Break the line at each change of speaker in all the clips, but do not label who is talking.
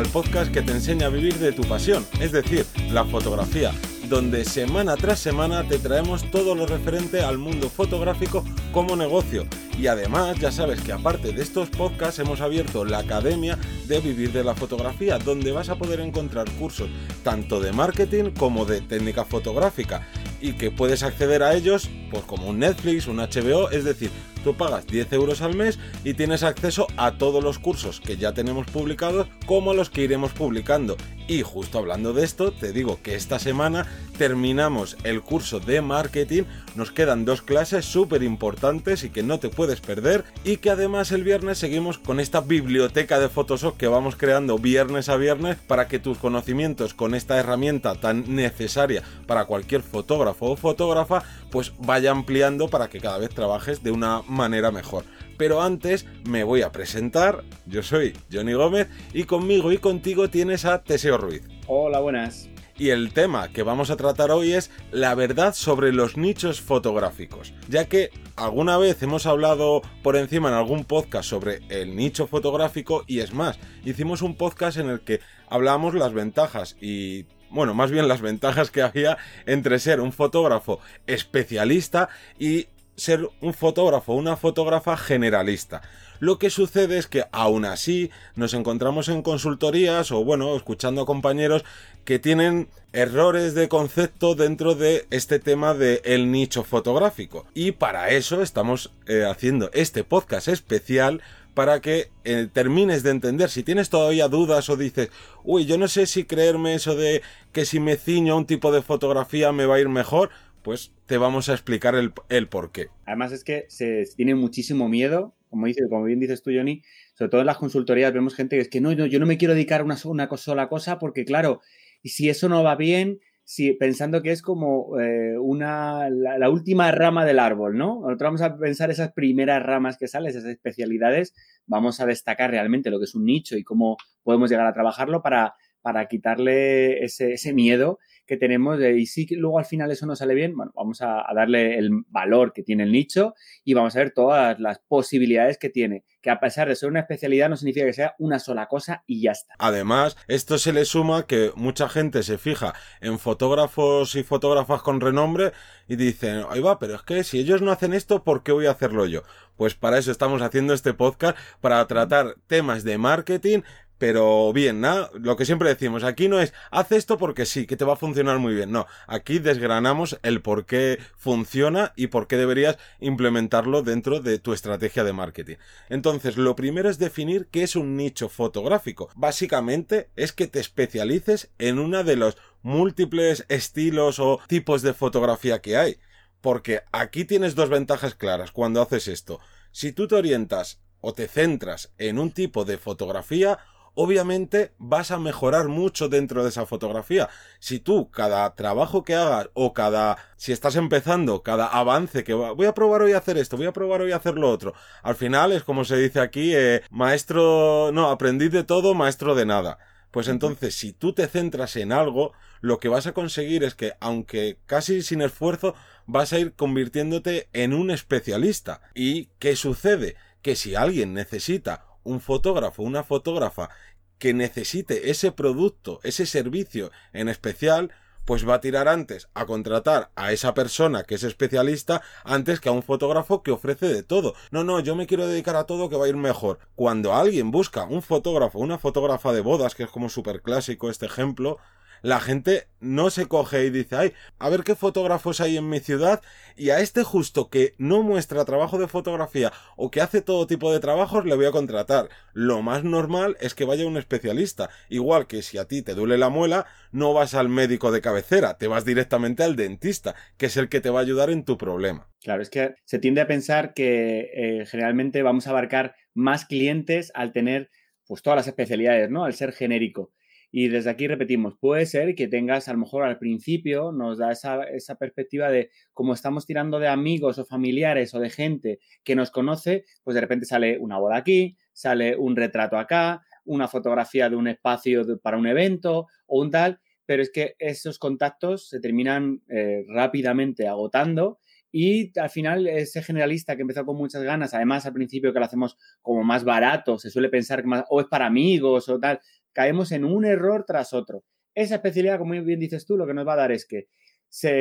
al podcast que te enseña a vivir de tu pasión, es decir, la fotografía, donde semana tras semana te traemos todo lo referente al mundo fotográfico como negocio. Y además, ya sabes que aparte de estos podcasts hemos abierto la Academia de Vivir de la Fotografía, donde vas a poder encontrar cursos tanto de marketing como de técnica fotográfica y que puedes acceder a ellos pues como un Netflix, un HBO, es decir, tú pagas 10 euros al mes y tienes acceso a todos los cursos que ya tenemos publicados como los que iremos publicando. Y justo hablando de esto, te digo que esta semana terminamos el curso de marketing, nos quedan dos clases súper importantes y que no te puedes perder y que además el viernes seguimos con esta biblioteca de Photoshop que vamos creando viernes a viernes para que tus conocimientos con esta herramienta tan necesaria para cualquier fotógrafo o fotógrafa pues vaya ampliando para que cada vez trabajes de una manera mejor. Pero antes me voy a presentar, yo soy Johnny Gómez y conmigo y contigo tienes a Teseo Ruiz.
Hola, buenas.
Y el tema que vamos a tratar hoy es la verdad sobre los nichos fotográficos, ya que alguna vez hemos hablado por encima en algún podcast sobre el nicho fotográfico y es más, hicimos un podcast en el que hablamos las ventajas y bueno, más bien las ventajas que había entre ser un fotógrafo especialista y ser un fotógrafo, una fotógrafa generalista. Lo que sucede es que aún así nos encontramos en consultorías o bueno, escuchando a compañeros que tienen errores de concepto dentro de este tema del el nicho fotográfico. Y para eso estamos eh, haciendo este podcast especial para que eh, termines de entender. Si tienes todavía dudas o dices, uy, yo no sé si creerme eso de que si me ciño a un tipo de fotografía me va a ir mejor, pues te vamos a explicar el, el por qué.
Además es que se tiene muchísimo miedo, como, dice, como bien dices tú, Johnny, sobre todo en las consultorías vemos gente que es que no, yo no me quiero dedicar a una, una sola cosa porque claro, y si eso no va bien, si, pensando que es como eh, una, la, última rama del árbol, ¿no? Nosotros vamos a pensar esas primeras ramas que salen, esas especialidades, vamos a destacar realmente lo que es un nicho y cómo podemos llegar a trabajarlo para, para quitarle ese, ese miedo que tenemos de, y si luego al final eso no sale bien, bueno, vamos a, darle el valor que tiene el nicho y vamos a ver todas las posibilidades que tiene, que a pesar de ser una especialidad no significa que sea una sola cosa y ya está.
Además, esto se le suma que mucha gente se fija en fotógrafos y fotógrafas con renombre y dicen, ahí va, pero es que si ellos no hacen esto, ¿por qué voy a hacerlo yo? Pues para eso estamos haciendo este podcast, para tratar temas de marketing, pero bien, ¿no? Lo que siempre decimos, aquí no es, haz esto porque sí, que te va a funcionar muy bien. No, aquí desgranamos el por qué funciona y por qué deberías implementarlo dentro de tu estrategia de marketing. Entonces, lo primero es definir qué es un nicho fotográfico. Básicamente es que te especialices en uno de los múltiples estilos o tipos de fotografía que hay. Porque aquí tienes dos ventajas claras cuando haces esto. Si tú te orientas o te centras en un tipo de fotografía, obviamente vas a mejorar mucho dentro de esa fotografía. Si tú cada trabajo que hagas o cada, si estás empezando, cada avance que voy a probar hoy a hacer esto, voy a probar hoy a hacer lo otro, al final es como se dice aquí, eh, maestro, no, aprendiz de todo, maestro de nada. Pues entonces, si tú te centras en algo, lo que vas a conseguir es que, aunque casi sin esfuerzo, vas a ir convirtiéndote en un especialista. ¿Y qué sucede? Que si alguien necesita un fotógrafo, una fotógrafa que necesite ese producto, ese servicio en especial, pues va a tirar antes a contratar a esa persona que es especialista antes que a un fotógrafo que ofrece de todo. No, no, yo me quiero dedicar a todo que va a ir mejor. Cuando alguien busca un fotógrafo, una fotógrafa de bodas, que es como súper clásico este ejemplo, la gente no se coge y dice, ay, a ver qué fotógrafos hay en mi ciudad y a este justo que no muestra trabajo de fotografía o que hace todo tipo de trabajos le voy a contratar. Lo más normal es que vaya un especialista. Igual que si a ti te duele la muela, no vas al médico de cabecera, te vas directamente al dentista, que es el que te va a ayudar en tu problema.
Claro, es que se tiende a pensar que eh, generalmente vamos a abarcar más clientes al tener pues todas las especialidades, ¿no? Al ser genérico. Y desde aquí repetimos, puede ser que tengas a lo mejor al principio, nos da esa, esa, perspectiva de como estamos tirando de amigos o familiares o de gente que nos conoce, pues de repente sale una boda aquí, sale un retrato acá, una fotografía de un espacio para un evento o un tal, pero es que esos contactos se terminan eh, rápidamente agotando Y al final, ese generalista que empezó con muchas ganas, además al principio que lo hacemos como más barato, se suele pensar que más, o es para amigos o tal, caemos en un error tras otro. Esa especialidad, como bien dices tú, lo que nos va a dar es que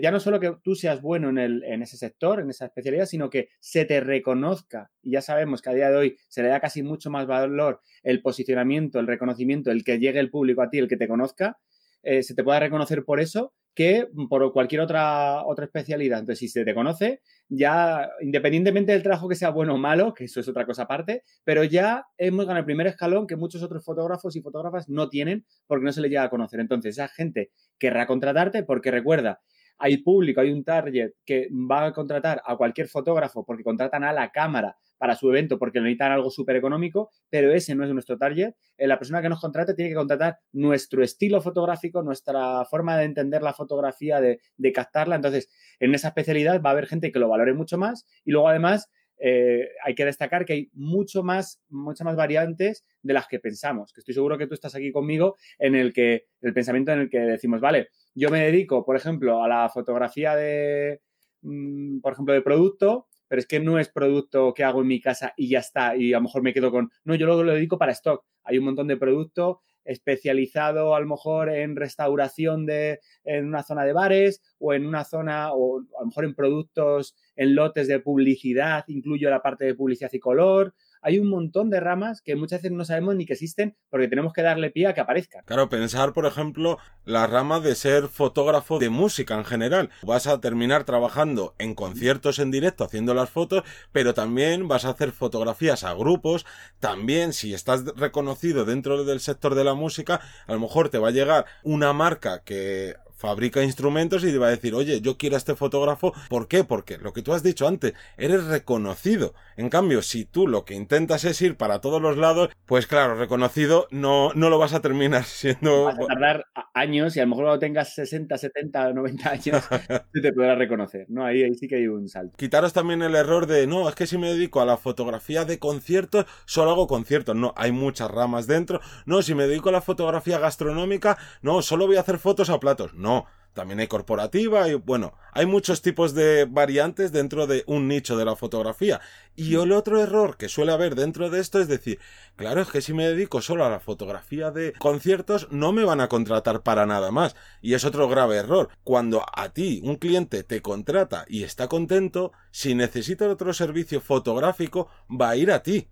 ya no solo que tú seas bueno en, el, en ese sector, en esa especialidad, sino que se te reconozca. Y ya sabemos que a día de hoy se le da casi mucho más valor el posicionamiento, el reconocimiento, el que llegue el público a ti, el que te conozca, eh, se te pueda reconocer por eso que por cualquier otra, otra especialidad. Entonces, si se te conoce, ya, independientemente del trabajo que sea bueno o malo, que eso es otra cosa aparte, pero ya hemos ganado el primer escalón que muchos otros fotógrafos y fotógrafas no tienen porque no se les llega a conocer. Entonces, esa gente querrá contratarte porque recuerda, hay público, hay un target que va a contratar a cualquier fotógrafo porque contratan a la cámara para su evento porque necesitan algo súper económico, pero ese no es nuestro target. Eh, la persona que nos contrate tiene que contratar nuestro estilo fotográfico, nuestra forma de entender la fotografía, de, captarla. Entonces, en esa especialidad va a haber gente que lo valore mucho más y luego además eh, hay que destacar que hay mucho más, muchas más variantes de las que pensamos. Que estoy seguro que tú estás aquí conmigo en el que el pensamiento en el que decimos, vale, yo me dedico, por ejemplo, a la fotografía de, mm, por ejemplo, de producto pero es que no es producto que hago en mi casa y ya está, y a lo mejor me quedo con, no, yo luego lo dedico para stock. Hay un montón de producto especializado a lo mejor en restauración de en una zona de bares o en una zona o a lo mejor en productos en lotes de publicidad, incluyo la parte de publicidad y color hay un montón de ramas que muchas veces no sabemos ni que existen porque tenemos que darle pie a que aparezcan.
Claro, pensar, por ejemplo, la rama de ser fotógrafo de música en general. Vas a terminar trabajando en conciertos en directo haciendo las fotos, pero también vas a hacer fotografías a grupos. También, si estás reconocido dentro del sector de la música, a lo mejor te va a llegar una marca que fabrica instrumentos y te va a decir, oye, yo quiero a este fotógrafo. ¿Por qué? Porque lo que tú has dicho antes, eres reconocido. En cambio, si tú lo que intentas es ir para todos los lados, pues claro, reconocido no, no lo vas a terminar siendo...
Vas a tardar años y a lo mejor cuando tengas 60, 70, 90 años, te podrás reconocer, ¿no? Ahí, ahí sí que hay un salto.
Quitaros también el error de, no, es que si me dedico a la fotografía de conciertos, solo hago conciertos. No, hay muchas ramas dentro. No, si me dedico a la fotografía gastronómica, no, solo voy a hacer fotos a platos. No, también hay corporativa y bueno, hay muchos tipos de variantes dentro de un nicho de la fotografía. Y el otro error que suele haber dentro de esto es decir, claro, es que si me dedico solo a la fotografía de conciertos, no me van a contratar para nada más. Y es otro grave error. Cuando a ti un cliente te contrata y está contento, si necesita otro servicio fotográfico, va a ir a ti.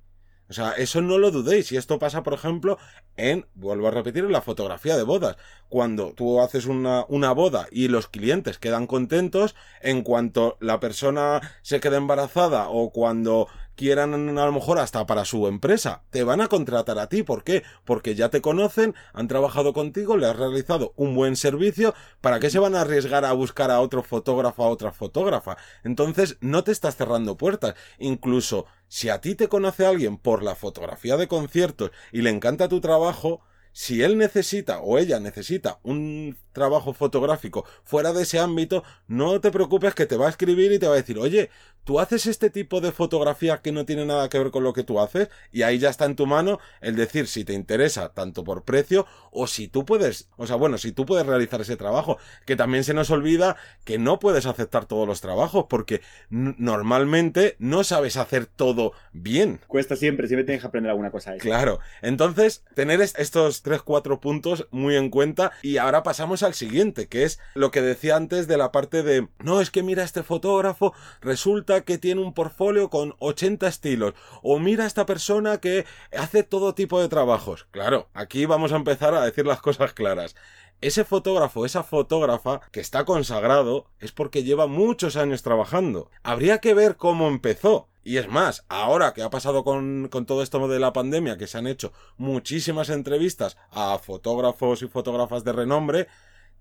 O sea, eso no lo dudéis. Y esto pasa, por ejemplo, en, vuelvo a repetir, en la fotografía de bodas. Cuando tú haces una, una boda y los clientes quedan contentos, en cuanto la persona se queda embarazada o cuando quieran a lo mejor hasta para su empresa. Te van a contratar a ti. ¿Por qué? Porque ya te conocen, han trabajado contigo, le has realizado un buen servicio. ¿Para qué se van a arriesgar a buscar a otro fotógrafo, a otra fotógrafa? Entonces no te estás cerrando puertas. Incluso si a ti te conoce alguien por la fotografía de conciertos y le encanta tu trabajo, si él necesita o ella necesita un trabajo fotográfico. Fuera de ese ámbito, no te preocupes que te va a escribir y te va a decir, oye, tú haces este tipo de fotografía que no tiene nada que ver con lo que tú haces y ahí ya está en tu mano el decir si te interesa tanto por precio o si tú puedes, o sea, bueno, si tú puedes realizar ese trabajo, que también se nos olvida que no puedes aceptar todos los trabajos porque normalmente no sabes hacer todo bien.
Cuesta siempre, siempre tienes que aprender alguna cosa.
Claro, entonces tener estos tres, cuatro puntos muy en cuenta. Y ahora al siguiente, que es lo que decía antes de la parte de, no, es que mira este fotógrafo, resulta que tiene un portfolio con 80 estilos, o mira esta persona que hace todo tipo de trabajos. Claro, aquí vamos a empezar a decir las cosas claras ese fotógrafo, esa fotógrafa que está consagrado es porque lleva muchos años trabajando. Habría que ver cómo empezó. Y es más, ahora que ha pasado con, con, todo esto de la pandemia, que se han hecho muchísimas entrevistas a fotógrafos y fotógrafas de renombre,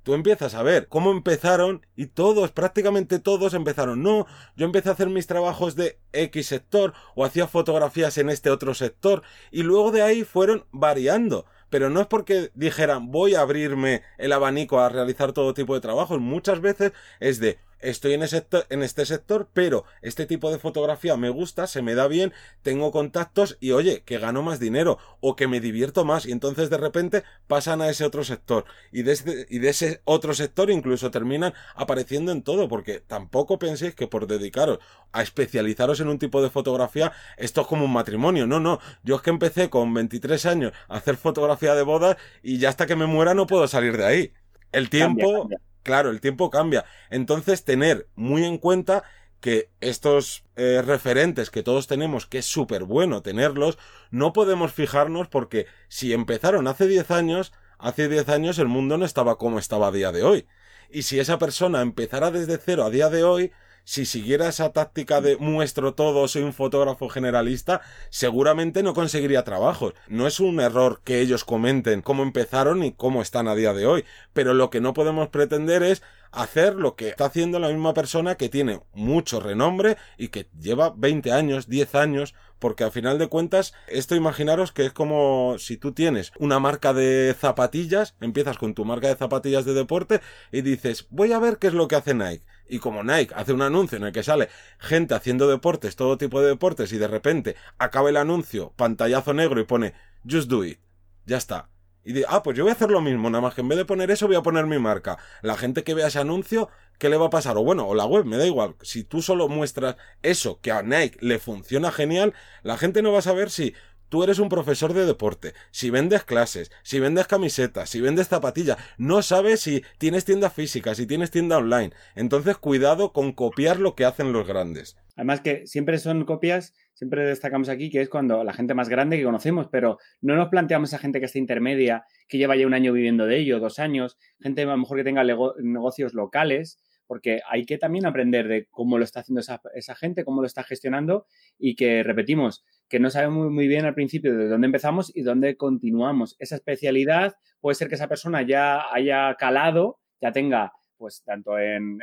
tú empiezas a ver cómo empezaron y todos, prácticamente todos empezaron. No, yo empecé a hacer mis trabajos de X sector o hacía fotografías en este otro sector y luego de ahí fueron variando. Pero no es porque dijeran voy a abrirme el abanico a realizar todo tipo de trabajos. Muchas veces es de estoy en, en este sector, pero este tipo de fotografía me gusta, se me da bien, tengo contactos y oye, que gano más dinero o que me divierto más. Y entonces de repente pasan a ese otro sector. Y de, y de ese otro sector incluso terminan apareciendo en todo porque tampoco penséis que por dedicaros a especializaros en un tipo de fotografía esto es como un matrimonio, no, no, yo es que empecé con 23 años a hacer fotografía de bodas y ya hasta que me muera no puedo salir de ahí. El tiempo, claro, el tiempo cambia. Entonces, tener muy en cuenta que estos eh, referentes que todos tenemos, que es súper bueno tenerlos, no podemos fijarnos porque si empezaron hace 10 años, hace 10 años el mundo no estaba como estaba a día de hoy. Y si esa persona empezara desde cero a día de hoy, si siguiera esa táctica de muestro todo, soy un fotógrafo generalista, seguramente no conseguiría trabajos. No es un error que ellos comenten cómo empezaron y cómo están a día de hoy, pero lo que no podemos pretender es hacer lo que está haciendo la misma persona que tiene mucho renombre y que lleva 20 años, 10 años, porque al final de cuentas, esto imaginaros que es como si tú tienes una marca de zapatillas, empiezas con tu marca de zapatillas de deporte y dices, voy a ver qué es lo que hace Nike. Y como Nike hace un anuncio en el que sale gente haciendo deportes, todo tipo de deportes, y de repente acaba el anuncio, pantallazo negro y pone, just do it. Ya está. Y dice, ah, pues yo voy a hacer lo mismo, nada más que en vez de poner eso voy a poner mi marca. La gente que vea ese anuncio, ¿qué le va a pasar? O bueno, o la web, me da igual. Si tú solo muestras eso, que a Nike le funciona genial, la gente no va a saber si tú eres un profesor de deporte, si vendes clases, si vendes camisetas, si vendes zapatillas, no sabes si tienes tienda física, si tienes tienda online. Entonces, cuidado con copiar lo que hacen los grandes.
Además que siempre son copias, siempre destacamos aquí que es cuando la gente más grande que conocemos, pero no nos planteamos a gente que está intermedia, que lleva ya un año viviendo de ello, dos años, gente a lo mejor que tenga negocios locales, porque hay que también aprender de cómo lo está haciendo esa, gente, cómo lo está gestionando y que, repetimos, que no sabemos muy, bien al principio de dónde empezamos y dónde continuamos. Esa especialidad puede ser que esa persona ya haya calado, ya tenga pues tanto en,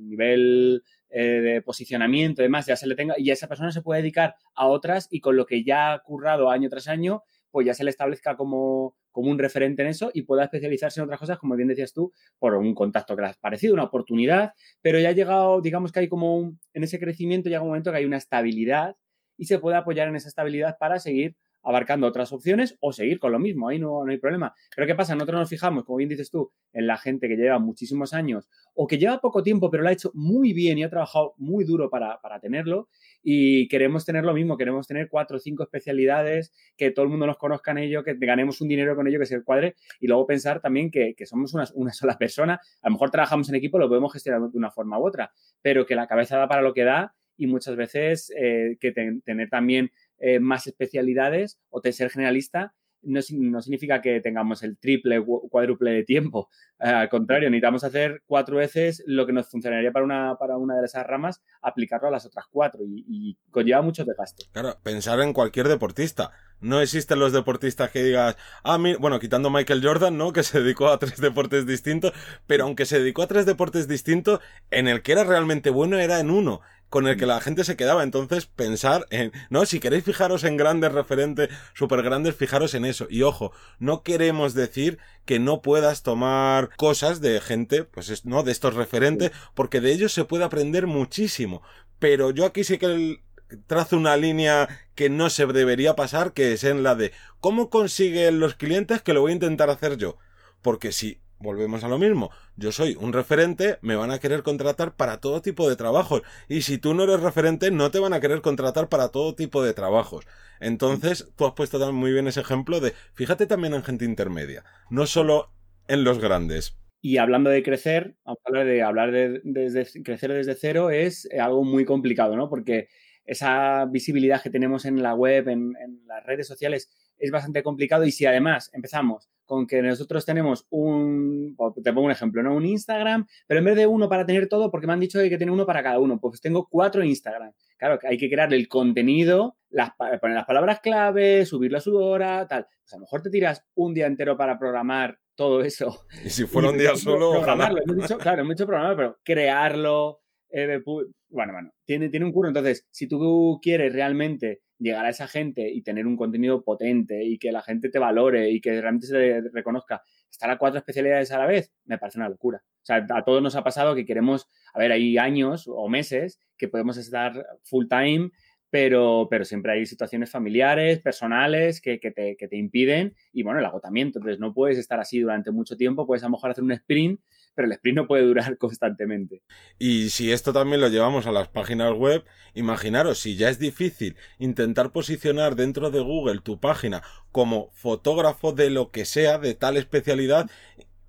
nivel eh, de posicionamiento y demás, ya se le tenga, y esa persona se puede dedicar a otras y con lo que ya ha currado año tras año, pues ya se le establezca como, como un referente en eso y pueda especializarse en otras cosas, como bien decías tú, por un contacto que le ha parecido, una oportunidad, pero ya ha llegado, digamos que hay como un, en ese crecimiento llega un momento que hay una estabilidad y se puede apoyar en esa estabilidad para seguir abarcando otras opciones o seguir con lo mismo, ahí no, no, hay problema. Pero ¿qué pasa? Nosotros nos fijamos, como bien dices tú, en la gente que lleva muchísimos años o que lleva poco tiempo, pero lo ha hecho muy bien y ha trabajado muy duro para, para tenerlo y queremos tener lo mismo, queremos tener cuatro o cinco especialidades, que todo el mundo nos conozca en ello, que ganemos un dinero con ello, que se cuadre y luego pensar también que, que somos una, una, sola persona. A lo mejor trabajamos en equipo, lo podemos gestionar de una forma u otra, pero que la cabeza da para lo que da y muchas veces eh, que te, tener también eh, más especialidades o ser generalista no, significa que tengamos el triple, cuádruple de tiempo. Eh, al contrario, necesitamos hacer cuatro veces lo que nos funcionaría para una, para una de esas ramas, aplicarlo a las otras cuatro y, conlleva mucho desgaste.
Claro, pensar en cualquier deportista. No existen los deportistas que digas, ah, bueno, quitando Michael Jordan, ¿no? Que se dedicó a tres deportes distintos, pero aunque se dedicó a tres deportes distintos, en el que era realmente bueno era en uno con el que la gente se quedaba. Entonces, pensar en, no, si queréis fijaros en grandes referentes, súper grandes, fijaros en eso. Y ojo, no queremos decir que no puedas tomar cosas de gente, pues, no, de estos referentes, porque de ellos se puede aprender muchísimo. Pero yo aquí sí que el, trazo una línea que no se debería pasar, que es en la de cómo consiguen los clientes que lo voy a intentar hacer yo. Porque si volvemos a lo mismo. Yo soy un referente, me van a querer contratar para todo tipo de trabajos. Y si tú no eres referente, no te van a querer contratar para todo tipo de trabajos. Entonces, tú has puesto también muy bien ese ejemplo de, fíjate también en gente intermedia, no solo en los grandes.
Y hablando de crecer, hablar de hablar de, desde, crecer desde cero es algo muy complicado, ¿no? Porque esa visibilidad que tenemos en la web, en las redes sociales, es bastante complicado. Y si además empezamos con que nosotros tenemos un, te pongo un ejemplo, ¿no? Un Instagram, pero en vez de uno para tener todo, porque me han dicho que hay que tener uno para cada uno, pues tengo cuatro Instagram. Claro, hay que crear el contenido, las, poner las palabras clave, subirlo a su hora, tal. Pues a lo mejor te tiras un día entero para programar todo eso.
Y si fuera un día solo,
programarlo. Hemos dicho, claro, hemos dicho programar, pero crearlo, eh, bueno, bueno, tiene, tiene un curso. Entonces, si tú quieres realmente llegar a esa gente y tener un contenido potente y que la gente te valore y que realmente se reconozca, estar a cuatro especialidades a la vez, me parece una locura. O sea, a todos nos ha pasado que queremos, a ver, hay años o meses que podemos estar full time pero, pero siempre hay situaciones familiares, personales que, que, te, que, te, impiden y bueno, el agotamiento. Entonces no puedes estar así durante mucho tiempo, puedes a lo mejor hacer un sprint, pero el sprint no puede durar constantemente.
Y si esto también lo llevamos a las páginas web, imaginaros, si ya es difícil intentar posicionar dentro de Google tu página como fotógrafo de lo que sea, de tal especialidad,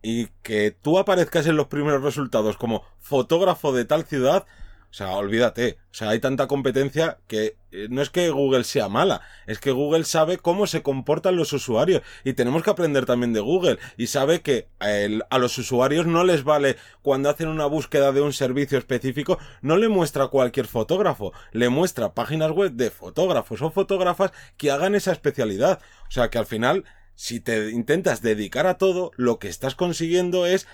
y que tú aparezcas en los primeros resultados como fotógrafo de tal ciudad, o sea, olvídate. O sea, hay tanta competencia que eh, no es que Google sea mala, es que Google sabe cómo se comportan los usuarios y tenemos que aprender también de Google y sabe que a, los usuarios no les vale cuando hacen una búsqueda de un servicio específico, no le muestra cualquier fotógrafo, le muestra páginas web de fotógrafos o fotógrafas que hagan esa especialidad. O sea, que al final si te intentas dedicar a todo, lo que estás consiguiendo es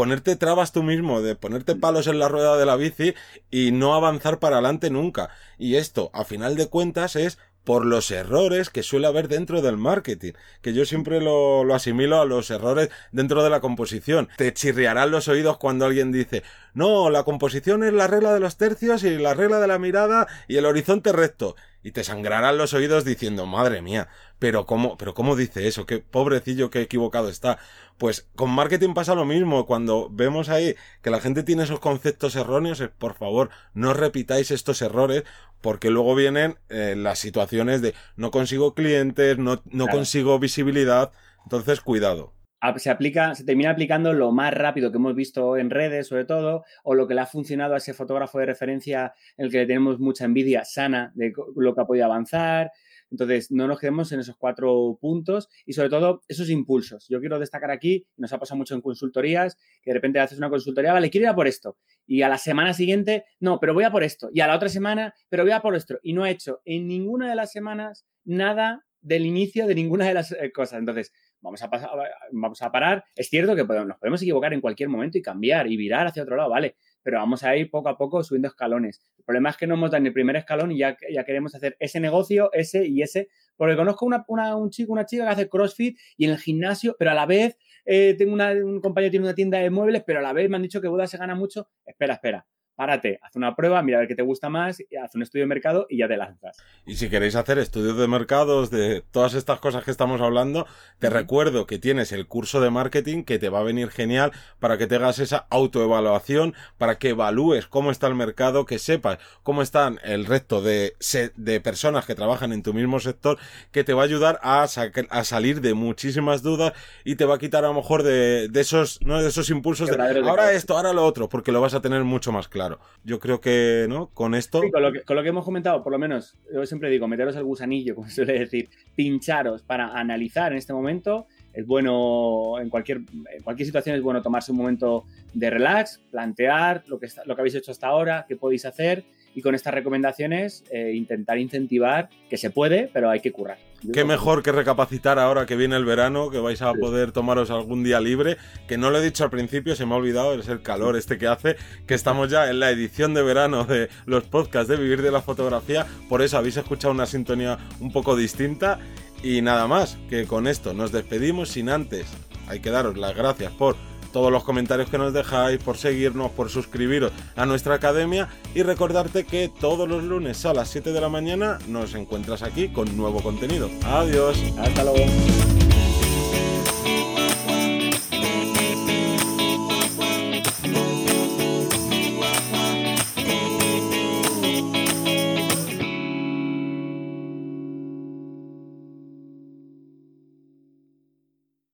ponerte trabas tú mismo, de ponerte palos en la rueda de la bici y no avanzar para adelante nunca. Y esto, a final de cuentas, es por los errores que suele haber dentro del marketing, que yo siempre lo, lo, asimilo a los errores dentro de la composición. Te chirriarán los oídos cuando alguien dice, no, la composición es la regla de los tercios y la regla de la mirada y el horizonte recto. Y te sangrarán los oídos diciendo, madre mía, pero cómo, pero cómo dice eso, qué pobrecillo, qué equivocado está. Pues con marketing pasa lo mismo, cuando vemos ahí que la gente tiene esos conceptos erróneos, por favor, no repitáis estos errores, porque luego vienen eh, las situaciones de no consigo clientes, no, no consigo visibilidad, entonces cuidado
se aplica, se termina aplicando lo más rápido que hemos visto en redes, sobre todo, o lo que le ha funcionado a ese fotógrafo de referencia en el que le tenemos mucha envidia sana de lo que ha podido avanzar. Entonces, no nos quedemos en esos cuatro puntos y sobre todo esos impulsos. Yo quiero destacar aquí, nos ha pasado mucho en consultorías, que de repente haces una consultoría, vale, quiero ir a por esto. Y a la semana siguiente, no, pero voy a por esto. Y a la otra semana, pero voy a por esto. Y no he hecho en ninguna de las semanas nada del inicio de ninguna de las eh, cosas. Entonces, vamos a, pasar, vamos a parar. Es cierto que nos podemos equivocar en cualquier momento y cambiar y virar hacia otro lado, ¿vale? Pero vamos a ir poco a poco subiendo escalones. El problema es que no hemos dado ni el primer escalón y ya, ya queremos hacer ese negocio, ese y ese. Porque conozco una, un chico, una chica que hace CrossFit y en el gimnasio, pero a la vez eh, tengo un compañero que tiene una tienda de muebles, pero a la vez me han dicho que Buda se gana mucho. Espera, espera párate, haz una prueba, mira a ver qué te gusta más, haz un estudio de mercado y ya te lanzas.
Y si queréis hacer estudios de mercados de todas estas cosas que estamos hablando, te recuerdo que tienes el curso de marketing que te va a venir genial para que te hagas esa autoevaluación, para que evalúes cómo está el mercado, que sepas cómo están el resto de, de personas que trabajan en tu mismo sector, que te va a ayudar a, a salir de muchísimas dudas y te va a quitar a lo mejor de, de esos, ¿no? de esos impulsos de ahora esto, ahora lo otro, porque lo vas a tener mucho más claro. Yo creo que, ¿no? Con esto.
con, lo que, hemos comentado, por lo menos, yo siempre digo, meteros al gusanillo, como suele decir, pincharos para analizar en este momento. Es bueno, en cualquier, cualquier situación es bueno tomarse un momento de relax, plantear lo que, lo que habéis hecho hasta ahora, qué podéis hacer y con estas recomendaciones eh, intentar incentivar que se puede, pero hay que currar.
Qué mejor que recapacitar ahora que viene el verano, que vais a poder tomaros algún día libre, que no lo he dicho al principio, se me ha olvidado, es el calor este que hace, que estamos ya en la edición de verano de los podcasts de Vivir de la Fotografía, por eso habéis escuchado una sintonía un poco distinta y nada más, que con esto nos despedimos sin antes, hay que daros las gracias por todos los comentarios que nos dejáis, por seguirnos, por suscribiros a nuestra academia y recordarte que todos los lunes a las 7 de la mañana nos encuentras aquí con nuevo contenido. Adiós.
Hasta luego.